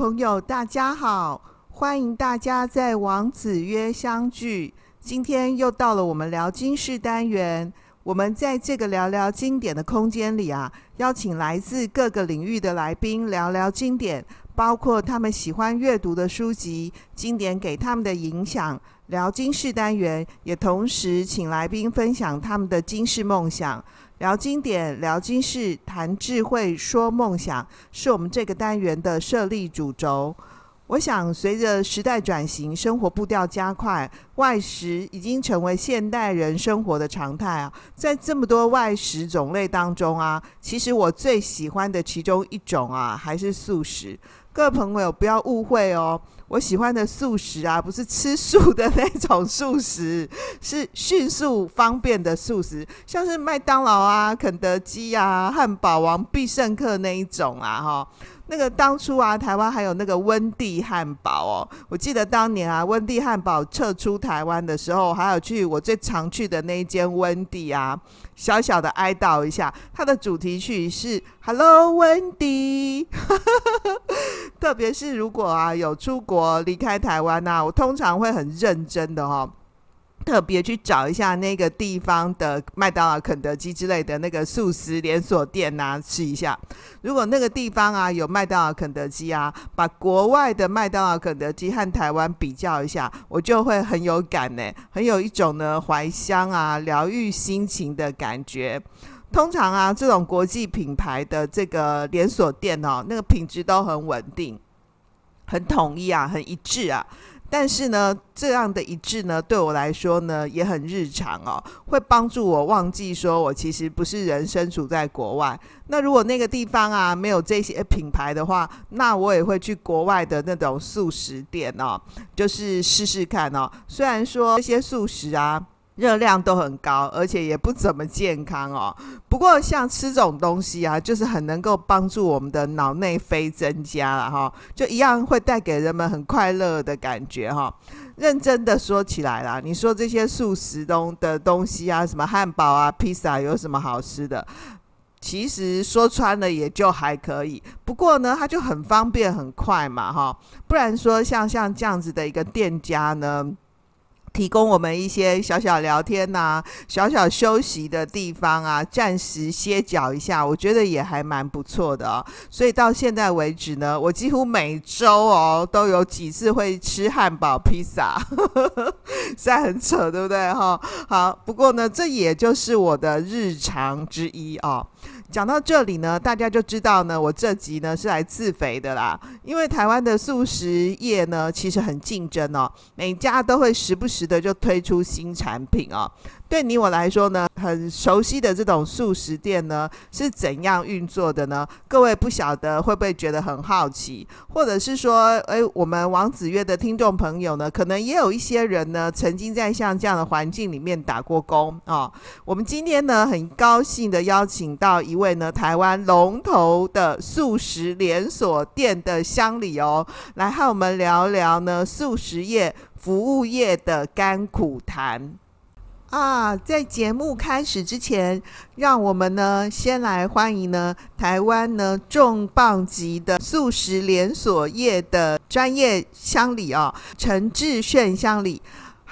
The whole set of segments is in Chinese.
朋友，大家好！欢迎大家在王子约相聚。今天又到了我们聊经室单元。我们在这个聊聊经典的空间里啊，邀请来自各个领域的来宾聊聊经典，包括他们喜欢阅读的书籍、经典给他们的影响。聊经室单元也同时请来宾分享他们的经室梦想。聊经典，聊经室，谈智慧，说梦想，是我们这个单元的设立主轴。我想，随着时代转型，生活步调加快，外食已经成为现代人生活的常态啊。在这么多外食种类当中啊，其实我最喜欢的其中一种啊，还是素食。各位朋友不要误会哦。我喜欢的素食啊，不是吃素的那种素食，是迅速方便的素食，像是麦当劳啊、肯德基啊、汉堡王、必胜客那一种啊，哈。那个当初啊，台湾还有那个温蒂汉堡哦，我记得当年啊，温蒂汉堡撤出台湾的时候，还有去我最常去的那一间温蒂啊，小小的哀悼一下，它的主题曲是 Hello 温蒂，特别是如果啊有出国离开台湾呐，我通常会很认真的哈。特别去找一下那个地方的麦当劳、肯德基之类的那个素食连锁店呐、啊，吃一下。如果那个地方啊有麦当劳、肯德基啊，把国外的麦当劳、肯德基和台湾比较一下，我就会很有感呢，很有一种呢怀乡啊、疗愈心情的感觉。通常啊，这种国际品牌的这个连锁店哦，那个品质都很稳定、很统一啊、很一致啊。但是呢，这样的一致呢，对我来说呢，也很日常哦，会帮助我忘记说我其实不是人身处在国外。那如果那个地方啊没有这些品牌的话，那我也会去国外的那种素食店哦，就是试试看哦。虽然说这些素食啊。热量都很高，而且也不怎么健康哦。不过像吃这种东西啊，就是很能够帮助我们的脑内啡增加了哈，就一样会带给人们很快乐的感觉哈。认真的说起来啦，你说这些素食东的东西啊，什么汉堡啊、披萨，有什么好吃的？其实说穿了也就还可以。不过呢，它就很方便、很快嘛哈。不然说像像这样子的一个店家呢，提供我们一些小小聊天呐、小小休息的地方啊，暂时歇脚一下，我觉得也还蛮不错的哦。所以到现在为止呢，我几乎每周哦都有几次会吃汉堡、披萨，实在很扯，对不对哈？好，不过呢，这也就是我的日常之一哦。讲到这里呢，大家就知道呢，我这集呢是来自肥的啦。因为台湾的素食业呢，其实很竞争哦，每家都会时不时的就推出新产品哦。对你我来说呢，很熟悉的这种素食店呢，是怎样运作的呢？各位不晓得会不会觉得很好奇，或者是说，诶，我们王子月的听众朋友呢，可能也有一些人呢，曾经在像这样的环境里面打过工、哦。我们今天呢，很高兴的邀请到一位呢，台湾龙头的素食连锁店的乡里哦，来和我们聊聊呢，素食业、服务业的甘苦谈。啊，在节目开始之前，让我们呢先来欢迎呢台湾呢重磅级的素食连锁业的专业乡里啊，陈志炫乡里。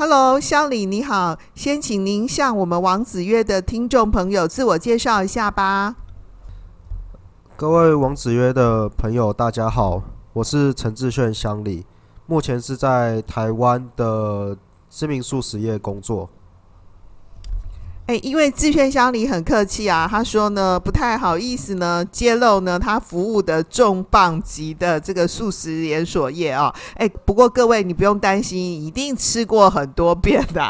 Hello，乡里你好，先请您向我们王子约的听众朋友自我介绍一下吧。各位王子约的朋友，大家好，我是陈志炫乡里，目前是在台湾的知名素食业工作。哎，因为志炫襄理很客气啊，他说呢不太好意思呢揭露呢他服务的重磅级的这个素食连锁业啊。哎，不过各位你不用担心，一定吃过很多遍的。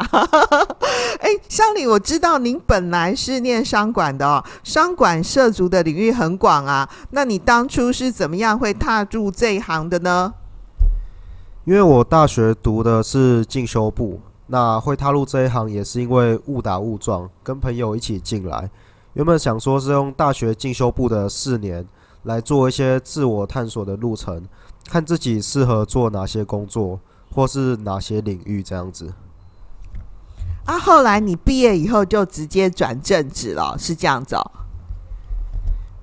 哎，乡里，我知道您本来是念商管的哦，商管涉足的领域很广啊。那你当初是怎么样会踏入这一行的呢？因为我大学读的是进修部。那会踏入这一行也是因为误打误撞，跟朋友一起进来。原本想说是用大学进修部的四年来做一些自我探索的路程，看自己适合做哪些工作，或是哪些领域这样子。啊，后来你毕业以后就直接转正职了，是这样子哦？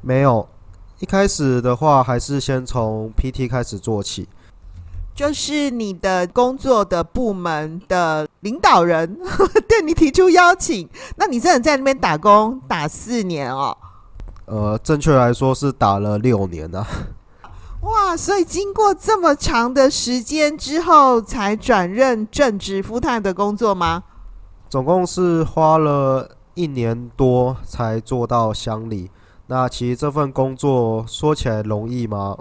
没有，一开始的话，还是先从 PT 开始做起。就是你的工作的部门的领导人 对你提出邀请，那你真的在那边打工打四年哦？呃，正确来说是打了六年啊。哇，所以经过这么长的时间之后，才转任正职 full time 的工作吗？总共是花了一年多才做到乡里。那其实这份工作说起来容易吗？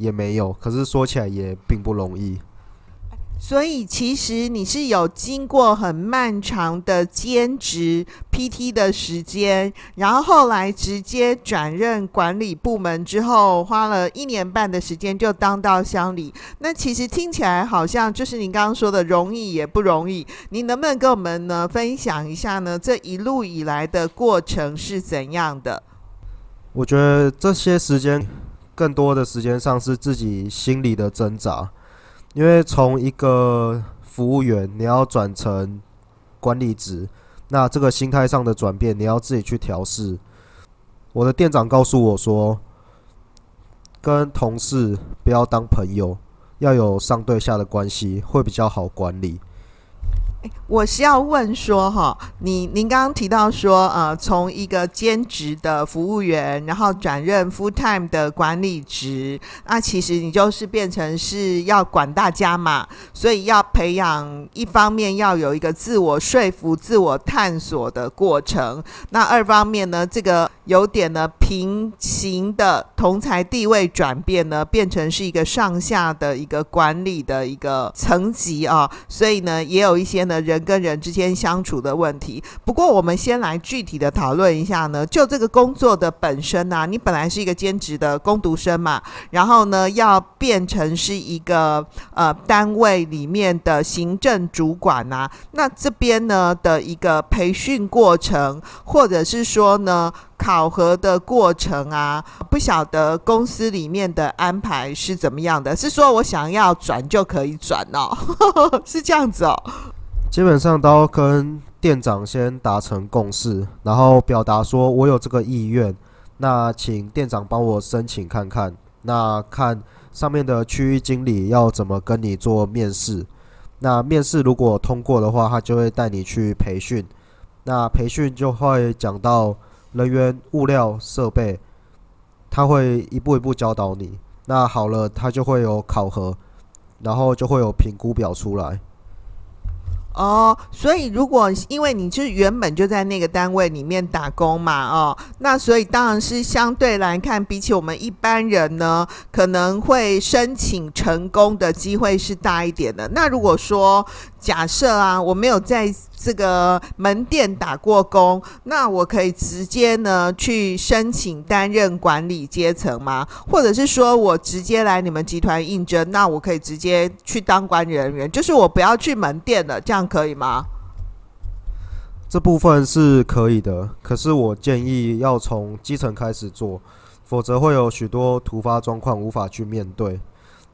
也没有，可是说起来也并不容易。所以其实你是有经过很漫长的兼职 PT 的时间，然后后来直接转任管理部门之后，花了一年半的时间就当到乡里。那其实听起来好像就是你刚刚说的容易也不容易。你能不能跟我们呢分享一下呢？这一路以来的过程是怎样的？我觉得这些时间更多的时间上是自己心里的挣扎。因为从一个服务员，你要转成管理职，那这个心态上的转变，你要自己去调试。我的店长告诉我说，跟同事不要当朋友，要有上对下的关系，会比较好管理。我是要问说，哈，你您刚刚提到说，呃，从一个兼职的服务员，然后转任 full time 的管理职，那其实你就是变成是要管大家嘛，所以要培养一方面要有一个自我说服、自我探索的过程，那二方面呢，这个有点呢平行的同才地位转变呢，变成是一个上下的一个管理的一个层级啊，所以呢，也有一些。人跟人之间相处的问题。不过，我们先来具体的讨论一下呢。就这个工作的本身啊，你本来是一个兼职的工读生嘛，然后呢，要变成是一个呃单位里面的行政主管啊。那这边呢的一个培训过程，或者是说呢考核的过程啊，不晓得公司里面的安排是怎么样的？是说我想要转就可以转哦？是这样子哦？基本上都要跟店长先达成共识，然后表达说我有这个意愿，那请店长帮我申请看看，那看上面的区域经理要怎么跟你做面试，那面试如果通过的话，他就会带你去培训，那培训就会讲到人员、物料、设备，他会一步一步教导你，那好了，他就会有考核，然后就会有评估表出来。哦，所以如果因为你是原本就在那个单位里面打工嘛，哦，那所以当然是相对来看，比起我们一般人呢，可能会申请成功的机会是大一点的。那如果说假设啊，我没有在这个门店打过工，那我可以直接呢去申请担任管理阶层吗？或者是说我直接来你们集团应征，那我可以直接去当管理人员，就是我不要去门店了，这样可以吗？这部分是可以的，可是我建议要从基层开始做，否则会有许多突发状况无法去面对。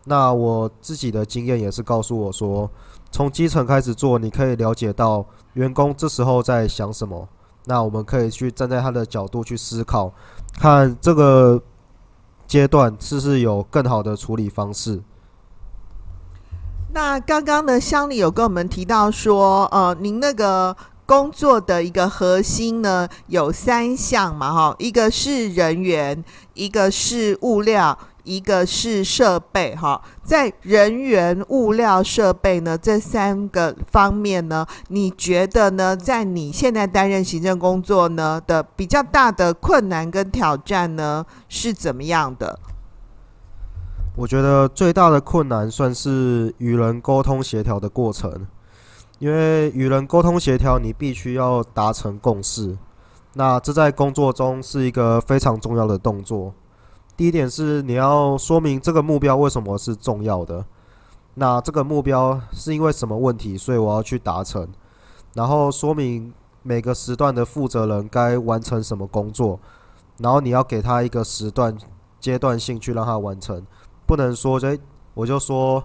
那我自己的经验也是告诉我说，从基层开始做，你可以了解到员工这时候在想什么。那我们可以去站在他的角度去思考，看这个阶段是不是有更好的处理方式。那刚刚呢，乡里有跟我们提到说，呃，您那个工作的一个核心呢，有三项嘛，哈，一个是人员，一个是物料。一个是设备哈，在人员、物料、设备呢这三个方面呢，你觉得呢？在你现在担任行政工作呢的比较大的困难跟挑战呢是怎么样的？我觉得最大的困难算是与人沟通协调的过程，因为与人沟通协调，你必须要达成共识，那这在工作中是一个非常重要的动作。第一点是你要说明这个目标为什么是重要的，那这个目标是因为什么问题，所以我要去达成，然后说明每个时段的负责人该完成什么工作，然后你要给他一个时段阶段性去让他完成，不能说诶，我就说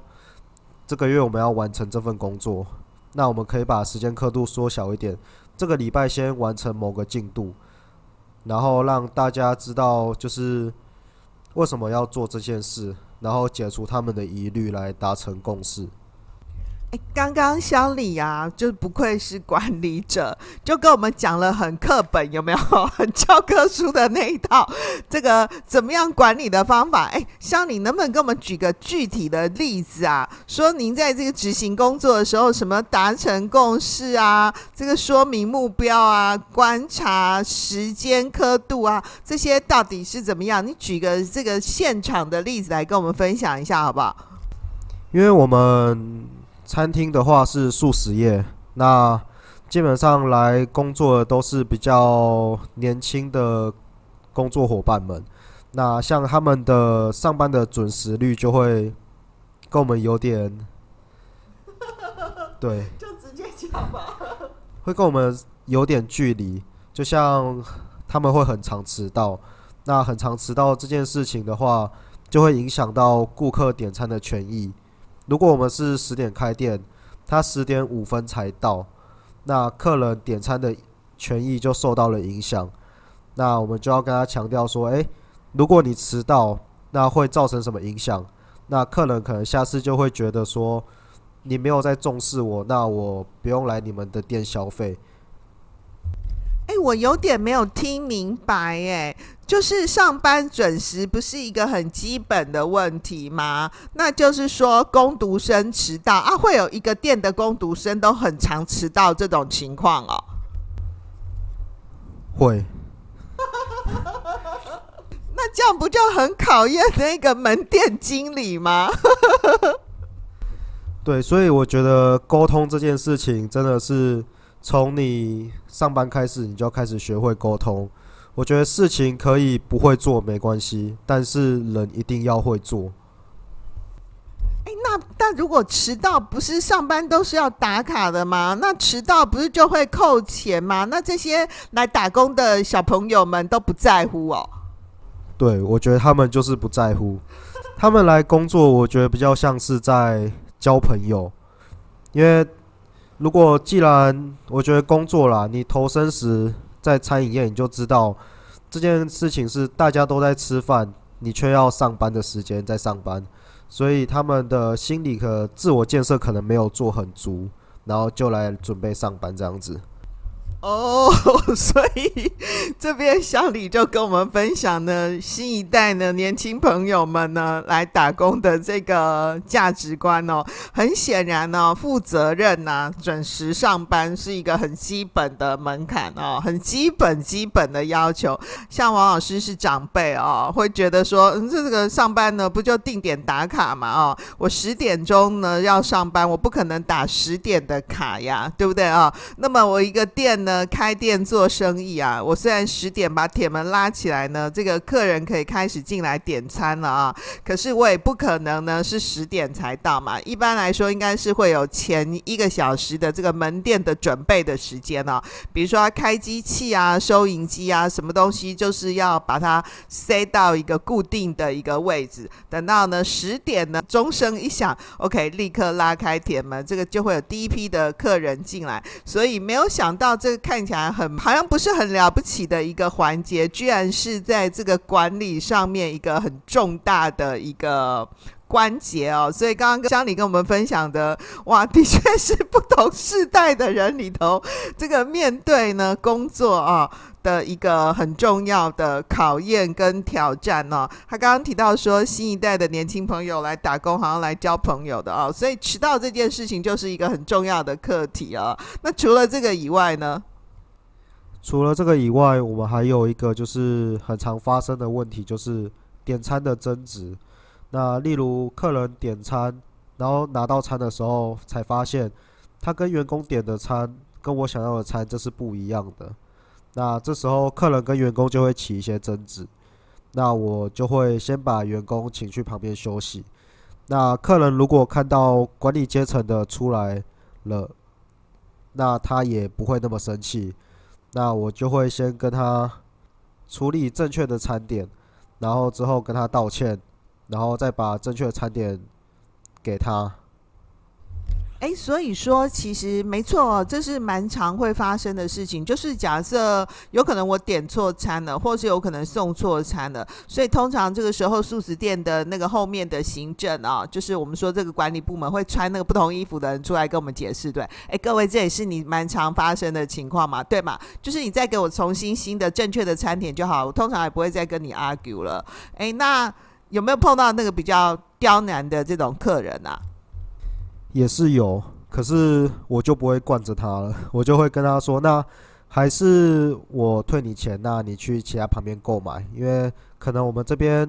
这个月我们要完成这份工作，那我们可以把时间刻度缩小一点，这个礼拜先完成某个进度，然后让大家知道就是。为什么要做这件事，然后解除他们的疑虑，来达成共识。哎，刚刚襄理啊，就不愧是管理者，就跟我们讲了很课本有没有？很教科书的那一套，这个怎么样管理的方法？哎，襄理能不能给我们举个具体的例子啊？说您在这个执行工作的时候，什么达成共识啊？这个说明目标啊？观察时间刻度啊？这些到底是怎么样？你举个这个现场的例子来跟我们分享一下，好不好？因为我们。餐厅的话是素食业，那基本上来工作的都是比较年轻的工作伙伴们。那像他们的上班的准时率就会跟我们有点，对，就直接讲吧，会跟我们有点距离。就像他们会很常迟到，那很常迟到这件事情的话，就会影响到顾客点餐的权益。如果我们是十点开店，他十点五分才到，那客人点餐的权益就受到了影响。那我们就要跟他强调说：诶，如果你迟到，那会造成什么影响？那客人可能下次就会觉得说，你没有在重视我，那我不用来你们的店消费。诶，我有点没有听明白，哎。就是上班准时不是一个很基本的问题吗？那就是说，工读生迟到啊，会有一个店的工读生都很常迟到这种情况哦。会。那这样不就很考验那个门店经理吗？对，所以我觉得沟通这件事情真的是从你上班开始，你就要开始学会沟通。我觉得事情可以不会做没关系，但是人一定要会做。欸，那但如果迟到不是上班都是要打卡的吗？那迟到不是就会扣钱吗？那这些来打工的小朋友们都不在乎哦。对，我觉得他们就是不在乎。他们来工作，我觉得比较像是在交朋友。因为如果既然我觉得工作啦，你投身时。在餐饮业，你就知道这件事情是大家都在吃饭，你却要上班的时间在上班，所以他们的心理和自我建设可能没有做很足，然后就来准备上班这样子。哦 所以这边小李就跟我们分享呢，新一代的年轻朋友们呢来打工的这个价值观哦。很显然呢，负责任呐、准时上班是一个很基本的门槛哦，很基本基本的要求。像王老师是长辈哦，会觉得说，嗯，这个上班呢不就定点打卡嘛？哦，我十点钟呢要上班，我不可能打十点的卡呀，对不对啊？那么我一个店呢？呃，开店做生意啊，我虽然十点把铁门拉起来呢，这个客人可以开始进来点餐了啊，可是我也不可能呢是十点才到嘛。一般来说，应该是会有前一个小时的这个门店的准备的时间啊，比如说开机器啊、收银机啊，什么东西就是要把它塞到一个固定的一个位置。等到呢十点呢钟声一响，OK，立刻拉开铁门，这个就会有第一批的客人进来。所以没有想到这。看起来很好像不是很了不起的一个环节，居然是在这个管理上面一个很重大的一个关节哦。所以刚刚襄理跟我们分享的，哇，的确是不同世代的人里头，这个面对呢工作啊的一个很重要的考验跟挑战哦。他刚刚提到说，新一代的年轻朋友来打工，好像来交朋友的哦。所以迟到这件事情就是一个很重要的课题啊。那除了这个以外呢？除了这个以外，我们还有一个就是很常发生的问题，就是点餐的争执。那例如客人点餐，然后拿到餐的时候，才发现他跟员工点的餐跟我想要的餐这是不一样的。那这时候客人跟员工就会起一些争执。那我就会先把员工请去旁边休息。那客人如果看到管理阶层的出来了，那他也不会那么生气。那我就会先跟他处理正确的餐点，然后之后跟他道歉，然后再把正确的餐点给他。哎，所以说其实没错，这是蛮常会发生的事情。就是假设有可能我点错餐了，或是有可能送错餐了，所以通常这个时候素食店的那个后面的行政啊，就是我们说这个管理部门会穿那个不同衣服的人出来跟我们解释，对？哎，各位，这也是你蛮常发生的情况嘛，对吗？就是你再给我重新新的正确的餐点就好，我通常也不会再跟你 argue 了。哎，那有没有碰到那个比较刁难的这种客人啊？也是有，可是我就不会惯着他了，我就会跟他说：“那还是我退你钱，那你去其他旁边购买，因为可能我们这边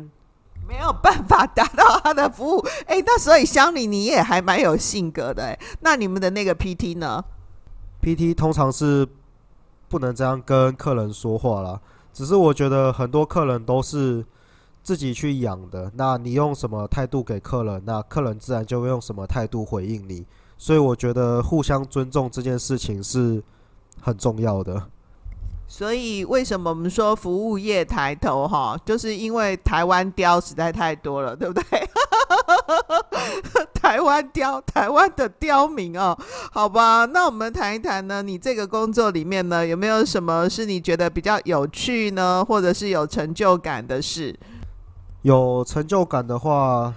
没有办法达到他的服务。”哎，那所以乡里你也还蛮有性格的哎。那你们的那个 PT 呢？PT 通常是不能这样跟客人说话啦，只是我觉得很多客人都是。自己去养的，那你用什么态度给客人，那客人自然就会用什么态度回应你。所以我觉得互相尊重这件事情是很重要的。所以为什么我们说服务业抬头哈，就是因为台湾刁实在太多了，对不对？台湾刁，台湾的刁民哦，好吧。那我们谈一谈呢，你这个工作里面呢，有没有什么是你觉得比较有趣呢，或者是有成就感的事？有成就感的话，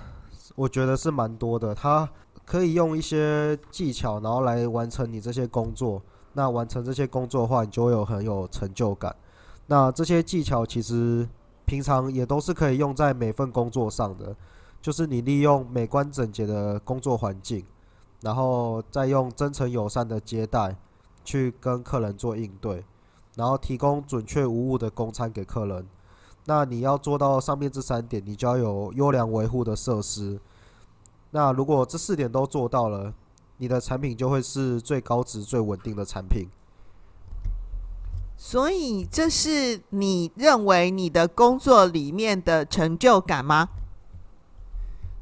我觉得是蛮多的。他可以用一些技巧，然后来完成你这些工作。那完成这些工作的话，你就会有很有成就感。那这些技巧其实平常也都是可以用在每份工作上的，就是你利用美观整洁的工作环境，然后再用真诚友善的接待去跟客人做应对，然后提供准确无误的供餐给客人。那你要做到上面这三点，你就要有优良维护的设施。那如果这四点都做到了，你的产品就会是最高值、最稳定的产品。所以，这是你认为你的工作里面的成就感吗？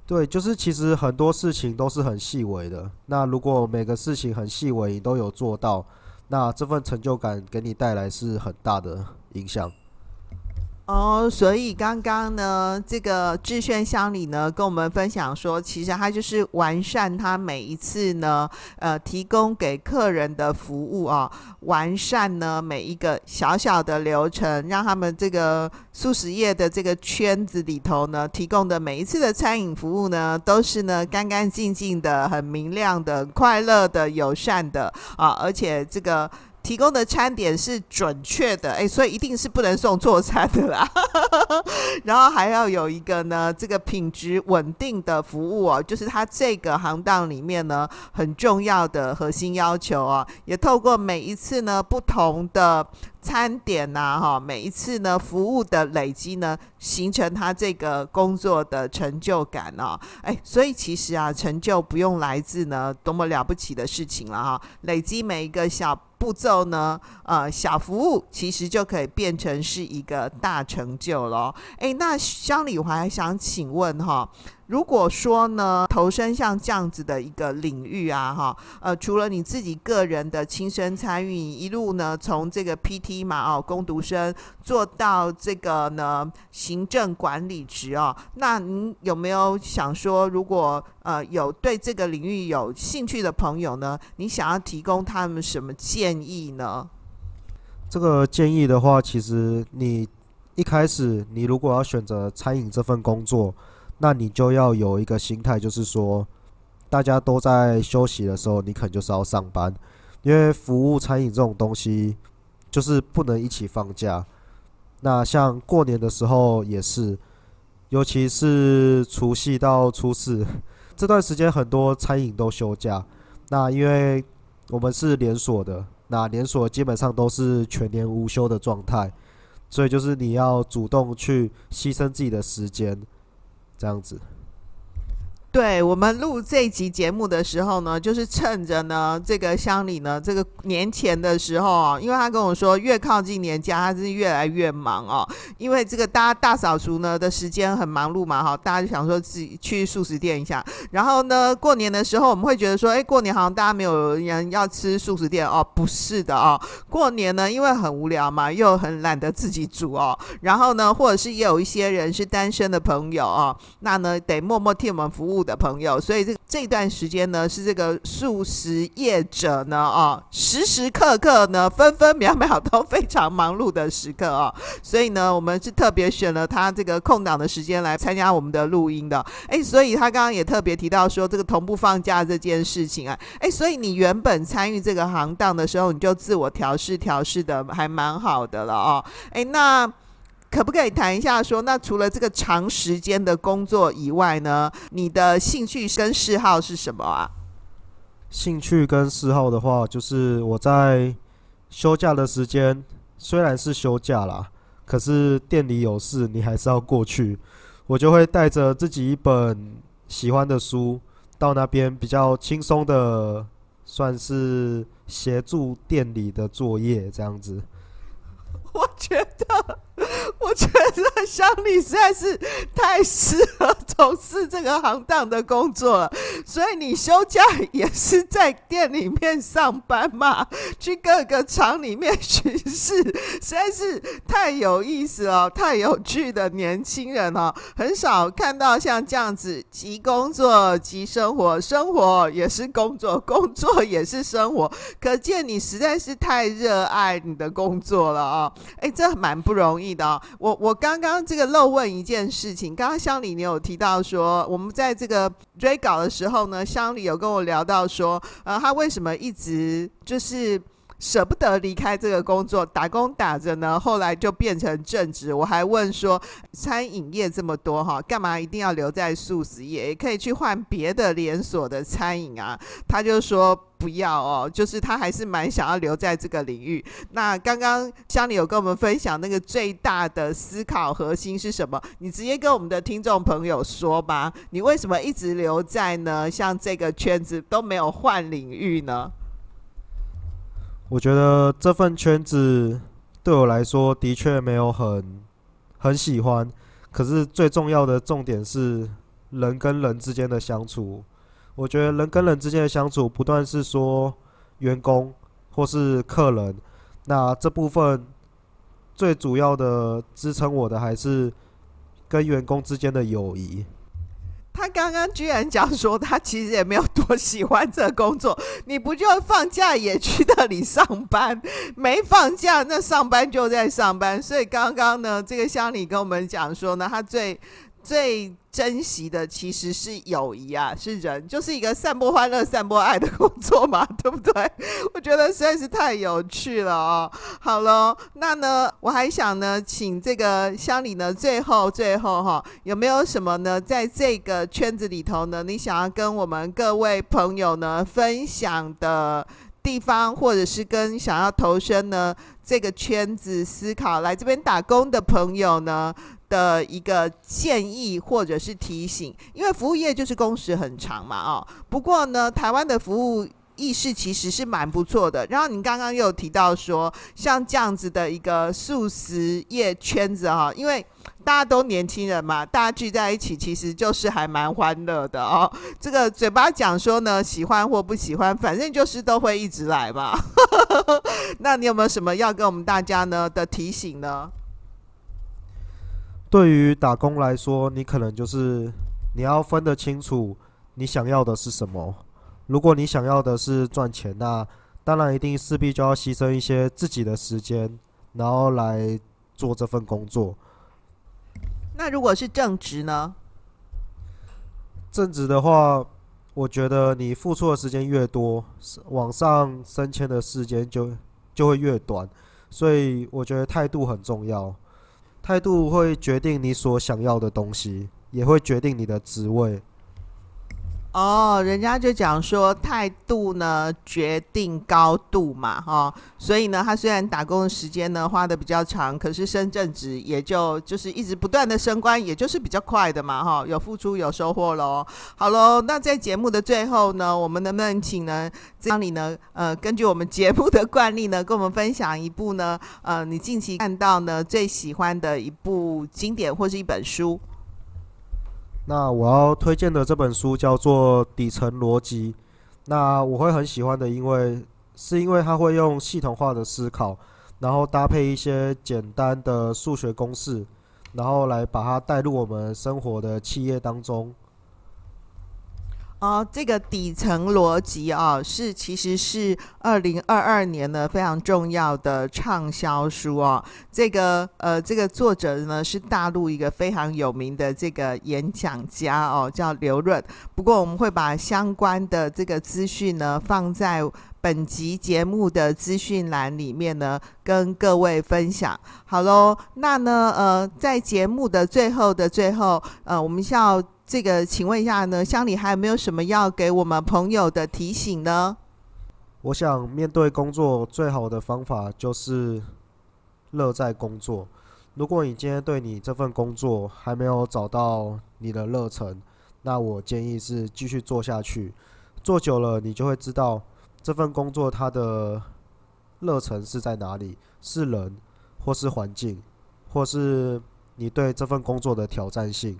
对，就是其实很多事情都是很细微的。那如果每个事情很细微，你都有做到，那这份成就感给你带来是很大的影响。哦，所以刚刚呢，这个智炫乡里呢跟我们分享说，其实他就是完善他每一次呢，呃，提供给客人的服务啊，完善呢每一个小小的流程，让他们这个素食业的这个圈子里头呢，提供的每一次的餐饮服务呢，都是呢干干净净的、很明亮的、快乐的、友善的啊，而且这个。提供的餐点是准确的，诶，所以一定是不能送错餐的啦。然后还要有一个呢，这个品质稳定的服务哦，就是它这个行当里面呢很重要的核心要求哦。也透过每一次呢不同的餐点呐，哈，每一次呢服务的累积呢，形成他这个工作的成就感哦。哎，所以其实啊，成就不用来自呢多么了不起的事情了哈，累积每一个小。步骤呢，呃，小服务其实就可以变成是一个大成就了。诶，那乡里我还想请问哈。如果说呢，投身像这样子的一个领域啊，哈，呃，除了你自己个人的亲身参与，一路呢从这个 PT 嘛，哦，工读生做到这个呢行政管理职哦，那您有没有想说，如果呃有对这个领域有兴趣的朋友呢，你想要提供他们什么建议呢？这个建议的话，其实你一开始你如果要选择餐饮这份工作。那你就要有一个心态，就是说，大家都在休息的时候，你可能就是要上班，因为服务餐饮这种东西，就是不能一起放假。那像过年的时候也是，尤其是除夕到初四这段时间，很多餐饮都休假。那因为我们是连锁的，那连锁基本上都是全年无休的状态，所以就是你要主动去牺牲自己的时间。这样子。对，我们录这集节目的时候呢，就是趁着呢这个乡里呢这个年前的时候啊，因为他跟我说越靠近年假，他是越来越忙哦。因为这个大家大扫除呢的时间很忙碌嘛，哈，大家就想说自己去素食店一下。然后呢，过年的时候我们会觉得说，哎，过年好像大家没有人要吃素食店哦，不是的哦。过年呢，因为很无聊嘛，又很懒得自己煮哦。然后呢，或者是也有一些人是单身的朋友哦，那呢得默默替我们服务。的朋友，所以这这段时间呢，是这个素食业者呢，哦，时时刻刻呢，分分秒秒都非常忙碌的时刻哦。所以呢，我们是特别选了他这个空档的时间来参加我们的录音的。哎，所以他刚刚也特别提到说，这个同步放假这件事情啊，哎，所以你原本参与这个行当的时候，你就自我调试调试的还蛮好的了哦。哎，那。可不可以谈一下说，那除了这个长时间的工作以外呢，你的兴趣跟嗜好是什么啊？兴趣跟嗜好的话，就是我在休假的时间，虽然是休假啦，可是店里有事，你还是要过去。我就会带着自己一本喜欢的书，到那边比较轻松的，算是协助店里的作业这样子。我觉得。我觉得乡里实在是太适合从事这个行当的工作了，所以你休假也是在店里面上班嘛，去各个厂里面巡视，实在是太有意思了，太有趣的年轻人哦，很少看到像这样子，即工作即生活，生活也是工作，工作也是生活，可见你实在是太热爱你的工作了啊！哎，这蛮不容易的哦。我我刚刚这个漏问一件事情，刚刚乡里你有提到说，我们在这个追稿的时候呢，乡里有跟我聊到说，呃，他为什么一直就是。舍不得离开这个工作，打工打着呢，后来就变成正职。我还问说，餐饮业这么多哈，干嘛一定要留在素食业？也可以去换别的连锁的餐饮啊。他就说不要哦，就是他还是蛮想要留在这个领域。那刚刚香里有跟我们分享那个最大的思考核心是什么？你直接跟我们的听众朋友说吧。你为什么一直留在呢？像这个圈子都没有换领域呢？我觉得这份圈子对我来说的确没有很很喜欢，可是最重要的重点是人跟人之间的相处。我觉得人跟人之间的相处，不断是说员工或是客人，那这部分最主要的支撑我的还是跟员工之间的友谊。他刚刚居然讲说，他其实也没有多喜欢这工作。你不就放假也去那里上班？没放假那上班就在上班。所以刚刚呢，这个乡里跟我们讲说呢，他最。最珍惜的其实是友谊啊，是人，就是一个散播欢乐、散播爱的工作嘛，对不对？我觉得实在是太有趣了哦。好了，那呢，我还想呢，请这个乡里呢，最后最后哈，有没有什么呢，在这个圈子里头呢，你想要跟我们各位朋友呢分享的地方，或者是跟想要投身呢这个圈子思考来这边打工的朋友呢？的一个建议或者是提醒，因为服务业就是工时很长嘛，哦，不过呢，台湾的服务意识其实是蛮不错的。然后你刚刚又提到说，像这样子的一个素食业圈子哈，因为大家都年轻人嘛，大家聚在一起其实就是还蛮欢乐的哦。这个嘴巴讲说呢，喜欢或不喜欢，反正就是都会一直来嘛。那你有没有什么要跟我们大家呢的提醒呢？对于打工来说，你可能就是你要分得清楚你想要的是什么。如果你想要的是赚钱，那当然一定势必就要牺牲一些自己的时间，然后来做这份工作。那如果是正职呢？正职的话，我觉得你付出的时间越多，往上升迁的时间就就会越短。所以我觉得态度很重要。态度会决定你所想要的东西，也会决定你的职位。哦，人家就讲说态度呢决定高度嘛，哈、所以呢，他虽然打工的时间呢花得比较长，可是升正职也就就是一直不断的升官，也就是比较快的嘛，哈、有付出有收获喽。好喽，那在节目的最后呢，我们能不能请呢襄理呢，呃，根据我们节目的惯例呢，跟我们分享一部呢，呃，你近期看到呢最喜欢的一部经典或是一本书。那我要推荐的这本书叫做《底层逻辑》。那我会很喜欢的，因为是因为它会用系统化的思考，然后搭配一些简单的数学公式，然后来把它带入我们生活的企业当中。哦，这个底层逻辑啊，是其实是二零二二年呢非常重要的畅销书哦。这个呃，这个作者呢是大陆一个非常有名的这个演讲家哦，叫刘润。不过我们会把相关的这个资讯呢放在本集节目的资讯栏里面呢，跟各位分享。好喽，那呢呃，在节目的最后的最后，呃，我们需要。这个，请问一下呢，乡里还有没有什么要给我们朋友的提醒呢？我想面对工作最好的方法就是乐在工作。如果你今天对你这份工作还没有找到你的热忱，那我建议是继续做下去。做久了，你就会知道这份工作它的热忱是在哪里，是人，或是环境，或是你对这份工作的挑战性。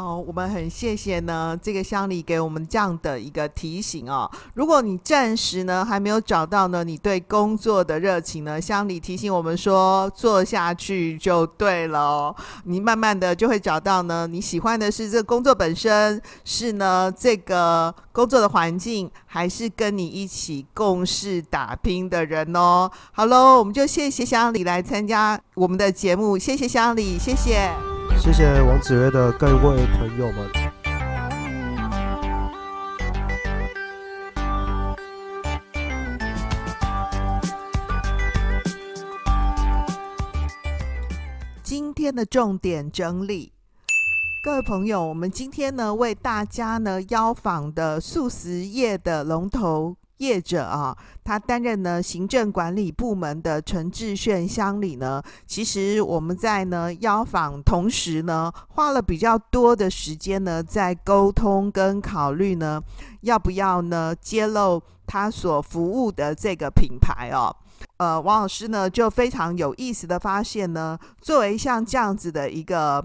哦，我们很谢谢呢，这个乡里给我们这样的一个提醒哦。如果你暂时呢还没有找到呢你对工作的热情呢，乡里提醒我们说，做下去就对了哦。你慢慢的就会找到呢，你喜欢的是这工作本身，是呢这个工作的环境，还是跟你一起共事打拼的人哦。好喽，我们就谢谢乡里来参加我们的节目，谢谢乡里，谢谢。谢谢王子曰的各位朋友们。今天的重点整理，各位朋友，我们今天呢为大家呢邀访的素食业的龙头。业者啊，他担任呢行政管理部门的陈志炫乡里呢，其实我们在呢邀访同时呢，花了比较多的时间呢，在沟通跟考虑呢，要不要呢揭露他所服务的这个品牌哦。呃，王老师呢就非常有意思的发现呢，作为像这样子的一个。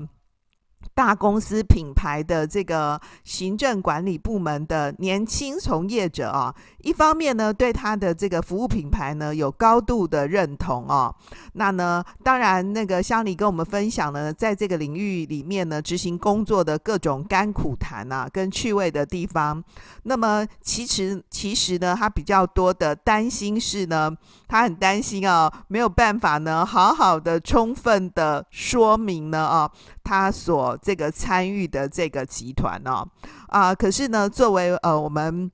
大公司品牌的这个行政管理部门的年轻从业者啊，一方面呢，对他的这个服务品牌呢有高度的认同哦。那呢，当然那个襄理跟我们分享呢，在这个领域里面呢，执行工作的各种甘苦谈啊，跟趣味的地方。那么其实其实呢，他比较多的担心是呢，他很担心啊，没有办法呢，好好的充分的说明呢啊，他所这个参与的这个集团呢，啊，可是呢，作为呃我们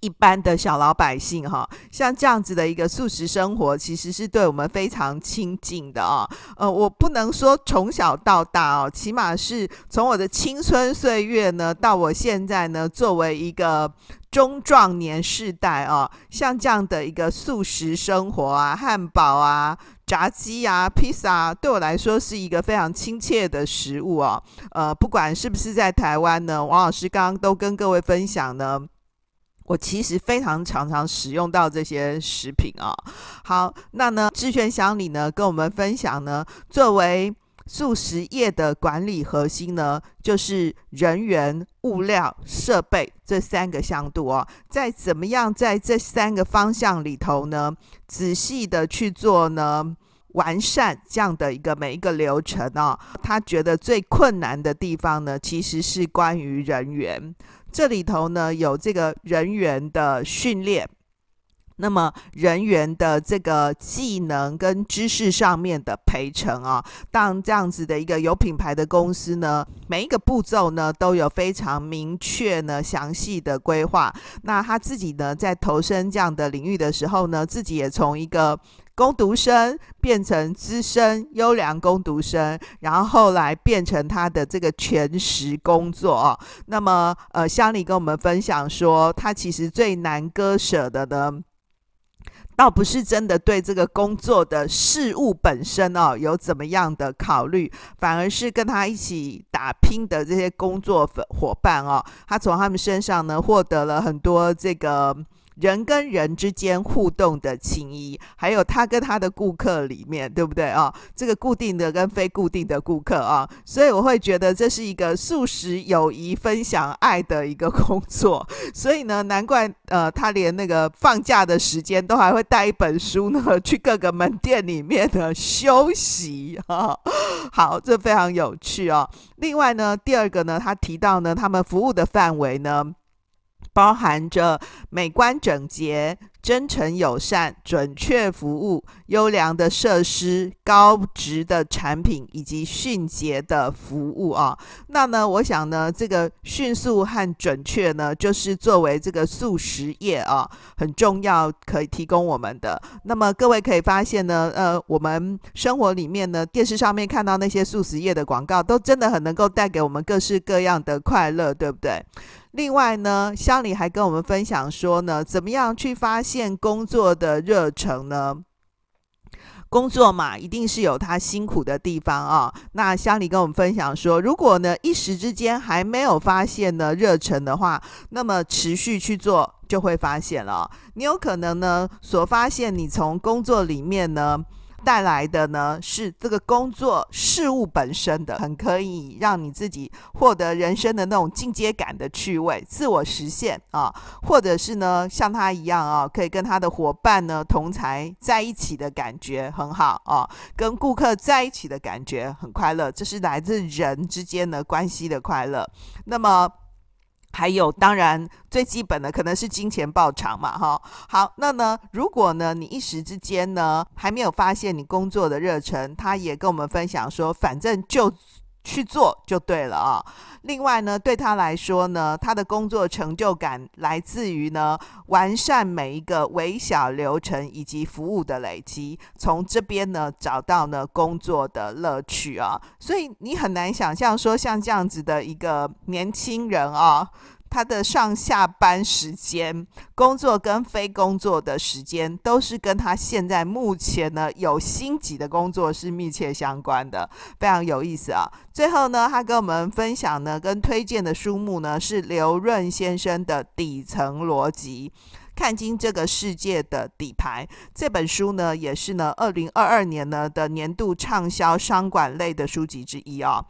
一般的小老百姓哈，像这样子的一个素食生活，其实是对我们非常亲近的啊。呃，我不能说从小到大哦，起码是从我的青春岁月呢，到我现在呢，作为一个中壮年世代啊，像这样的一个素食生活啊，汉堡啊。炸鸡啊，披萨对我来说是一个非常亲切的食物哦。呃，不管是不是在台湾呢，王老师刚刚都跟各位分享呢，我其实非常常常使用到这些食品啊。好，那呢，志炫箱里呢跟我们分享呢，作为。素食业的管理核心呢，就是人员、物料、设备这三个向度哦。在怎么样在这三个方向里头呢，仔细的去做呢，完善这样的一个每一个流程哦。他觉得最困难的地方呢，其实是关于人员。这里头呢，有这个人员的训练。那么人员的这个技能跟知识上面的培成啊，当这样子的一个有品牌的公司呢，每一个步骤呢都有非常明确呢详细的规划。那他自己呢在投身这样的领域的时候呢，自己也从一个工读生变成资深优良工读生，然后后来变成他的这个全职工作啊。那么呃，乡里跟我们分享说，他其实最难割舍的呢。倒不是真的对这个工作的事物本身哦有怎么样的考虑，反而是跟他一起打拼的这些工作伙伴哦，他从他们身上呢获得了很多这个人跟人之间互动的情谊，还有他跟他的顾客里面，对不对啊？这个固定的跟非固定的顾客啊，所以我会觉得这是一个素食友谊、分享爱的一个工作。所以呢，难怪呃，他连那个放假的时间都还会带一本书呢，去各个门店里面的休息啊。好，这非常有趣哦。另外呢，第二个呢，他提到呢，他们服务的范围呢，包含着美观整洁。真诚友善、准确服务、优良的设施、高质的产品以及迅捷的服务啊。那呢，我想呢，这个迅速和准确呢，就是作为这个素食业啊很重要可以提供我们的。那么各位可以发现呢，呃，我们生活里面呢，电视上面看到那些素食业的广告，都真的很能够带给我们各式各样的快乐，对不对？另外呢，乡里还跟我们分享说呢，怎么样去发现工作的热忱呢？工作嘛，一定是有他辛苦的地方啊。那乡里跟我们分享说，如果呢一时之间还没有发现呢热忱的话，那么持续去做就会发现了。你有可能呢所发现，你从工作里面呢。带来的呢是这个工作事物本身的，很可以让你自己获得人生的那种进阶感的趣味、自我实现啊，或者是呢像他一样啊，可以跟他的伙伴呢同才在一起的感觉很好啊，跟顾客在一起的感觉很快乐，这是来自人之间的关系的快乐。那么。还有，当然最基本的可能是金钱报偿嘛，哈。好，那呢，如果呢你一时之间呢还没有发现你工作的热忱，他也跟我们分享说，反正就。去做就对了啊。另外呢，对他来说呢，他的工作成就感来自于呢，完善每一个微小流程以及服务的累积，从这边呢找到呢工作的乐趣啊。所以你很难想象说，像这样子的一个年轻人啊。他的上下班时间、工作跟非工作的时间，都是跟他现在目前呢有心急的工作是密切相关的，非常有意思啊。最后呢，他跟我们分享呢，跟推荐的书目呢是刘润先生的《底层逻辑：看清这个世界的底牌》这本书呢，也是呢二零二二年呢的年度畅销商管类的书籍之一啊。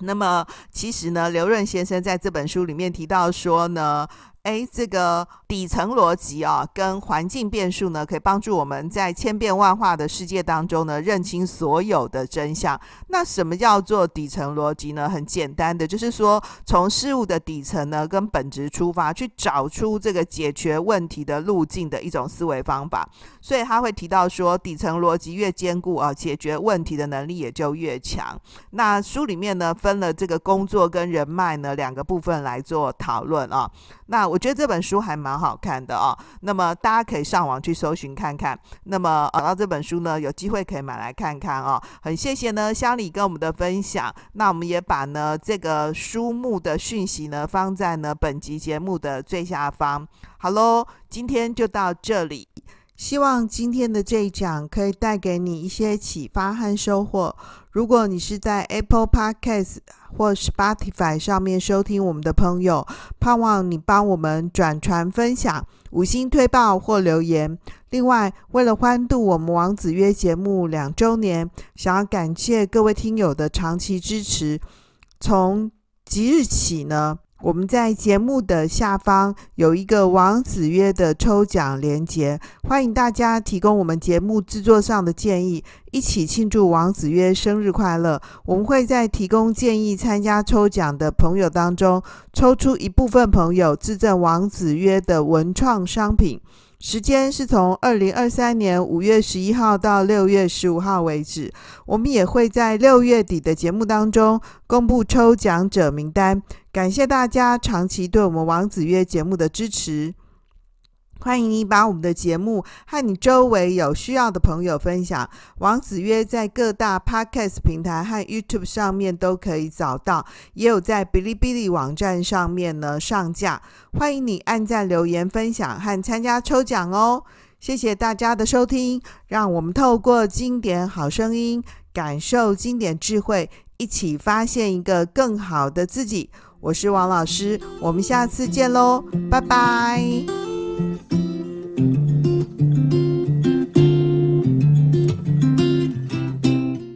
那么，其实呢，刘润先生在这本书里面提到说呢。哎，这个底层逻辑啊，跟环境变数呢，可以帮助我们在千变万化的世界当中呢，认清所有的真相。那什么叫做底层逻辑呢？很简单的，就是说从事物的底层呢，跟本质出发，去找出这个解决问题的路径的一种思维方法。所以他会提到说，底层逻辑越坚固啊，解决问题的能力也就越强。那书里面呢，分了这个工作跟人脉呢两个部分来做讨论啊。那我觉得这本书还蛮好看的哦，那么大家可以上网去搜寻看看。那么找到这本书呢，有机会可以买来看看哦。很谢谢呢，乡里跟我们的分享。那我们也把呢这个书目的讯息呢放在呢本集节目的最下方。好喽，今天就到这里。希望今天的这一讲可以带给你一些启发和收获。如果你是在 Apple Podcast 或 Spotify 上面收听我们的朋友，盼望你帮我们转传分享、五星推爆或留言。另外，为了欢度我们王子约节目两周年，想要感谢各位听友的长期支持，从即日起呢。我们在节目的下方有一个王子约的抽奖连接，欢迎大家提供我们节目制作上的建议，一起庆祝王子约生日快乐。我们会在提供建议参加抽奖的朋友当中，抽出一部分朋友自赠王子约的文创商品。时间是从二零二三年五月十一号到六月十五号为止。我们也会在六月底的节目当中公布抽奖者名单。感谢大家长期对我们王子约节目的支持。欢迎你把我们的节目和你周围有需要的朋友分享。王子约在各大 Podcast 平台和 YouTube 上面都可以找到，也有在哔哩哔哩网站上面呢上架。欢迎你按赞、留言、分享和参加抽奖哦！谢谢大家的收听，让我们透过经典好声音，感受经典智慧，一起发现一个更好的自己。我是王老师，我们下次见喽，拜拜。